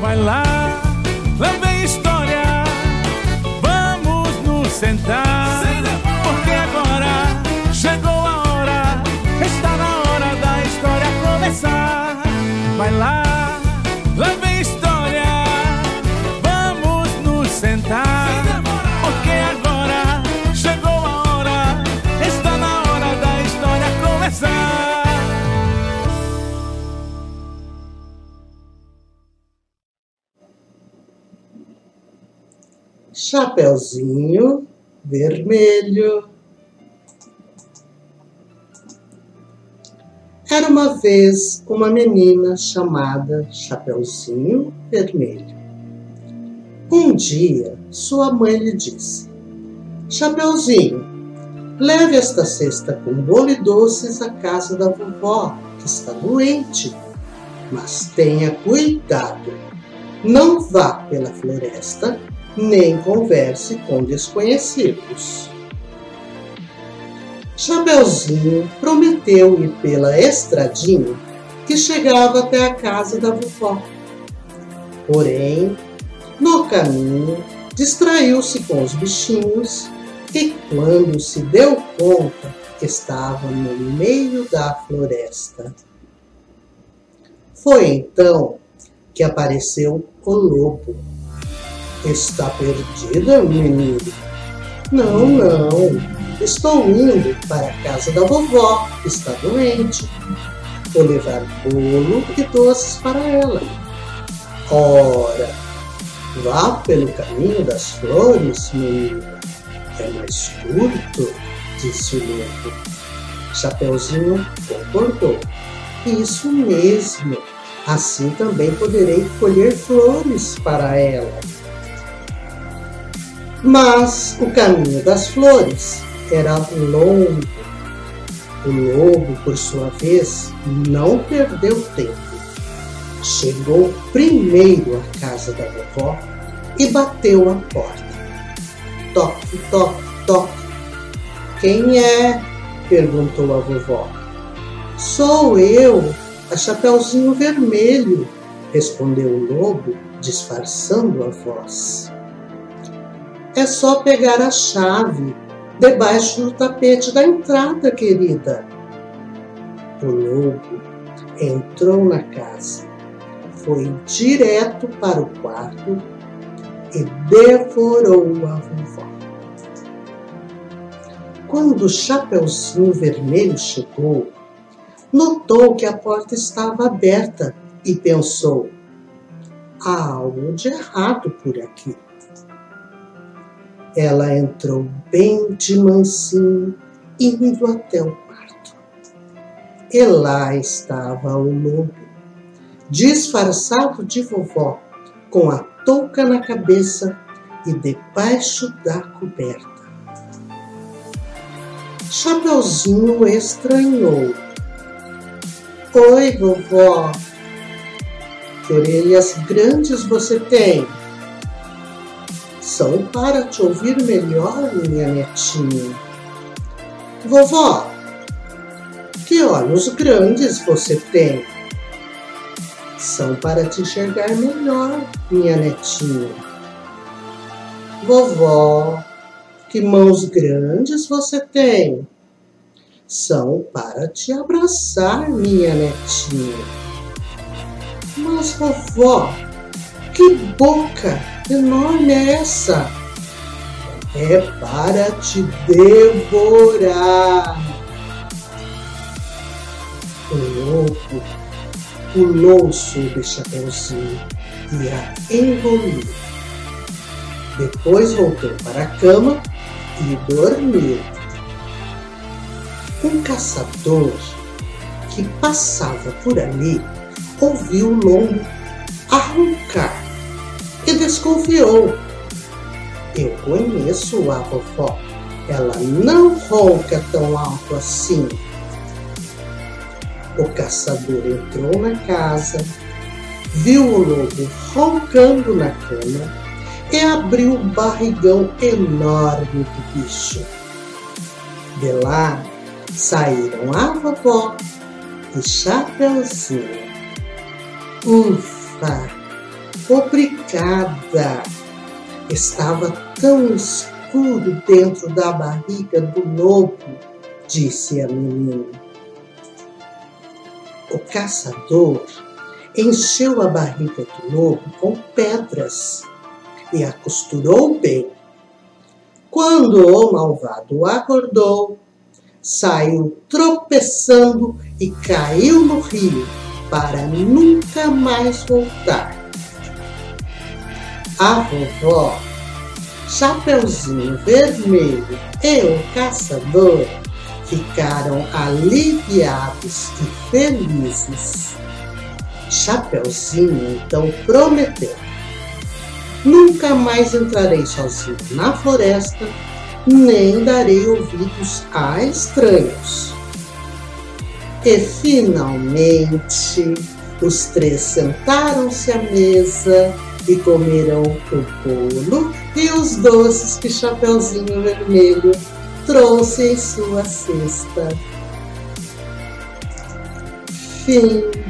Vai lá, lá vem história. Vamos nos sentar. Porque agora chegou a hora. Está na hora da história começar. Vai lá, Chapeuzinho vermelho. Era uma vez uma menina chamada Chapeuzinho Vermelho. Um dia, sua mãe lhe disse: Chapeuzinho, leve esta cesta com bolo e doces à casa da vovó, que está doente. Mas tenha cuidado, não vá pela floresta nem converse com desconhecidos. Chapeuzinho prometeu ir pela estradinha que chegava até a casa da vovó. Porém, no caminho, distraiu-se com os bichinhos e, quando se deu conta, estava no meio da floresta. Foi então que apareceu o lobo Está perdida, menino? Não, não. Estou indo para a casa da vovó, que está doente. Vou levar bolo e doces para ela. Ora, vá pelo caminho das flores, menino. É mais curto, disse o lobo. Chapeuzinho concordou. Isso mesmo. Assim também poderei colher flores para ela. Mas o caminho das flores era longo. O lobo, por sua vez, não perdeu tempo. Chegou primeiro à casa da vovó e bateu a porta. Toque, toque, toque. Quem é? perguntou a vovó. Sou eu, a Chapeuzinho Vermelho, respondeu o lobo, disfarçando a voz é só pegar a chave debaixo do tapete da entrada, querida. O lobo entrou na casa, foi direto para o quarto e devorou a vovó. Quando o Chapeuzinho Vermelho chegou, notou que a porta estava aberta e pensou: há algo de errado por aqui. Ela entrou bem de mansinho, indo até o quarto. E lá estava o lobo, disfarçado de vovó, com a touca na cabeça e debaixo da coberta. Chapeuzinho estranhou. Oi, vovó. Que orelhas grandes você tem? São para te ouvir melhor, minha netinha. Vovó, que olhos grandes você tem. São para te enxergar melhor, minha netinha. Vovó, que mãos grandes você tem. São para te abraçar, minha netinha. Mas, vovó, que boca enorme é essa? É para te devorar. O lobo pulou sobre Chapeuzinho e a engoliu. Depois voltou para a cama e dormiu. Um caçador que passava por ali ouviu o lobo arrancar desconfiou. Eu conheço a vovó. Ela não ronca tão alto assim. O caçador entrou na casa, viu o lobo roncando na cama e abriu o barrigão enorme do bicho. De lá saíram a vovó e Chapeuzinho. Ufa! Obrigada. Estava tão escuro dentro da barriga do lobo, disse a menina. O caçador encheu a barriga do lobo com pedras e a costurou bem. Quando o malvado acordou, saiu tropeçando e caiu no rio para nunca mais voltar. A vovó, Chapeuzinho Vermelho e o caçador ficaram aliviados e felizes. Chapeuzinho então prometeu: Nunca mais entrarei sozinho na floresta, nem darei ouvidos a estranhos. E finalmente os três sentaram-se à mesa e comeram o bolo e os doces que Chapeuzinho Vermelho trouxe em sua cesta. Fim.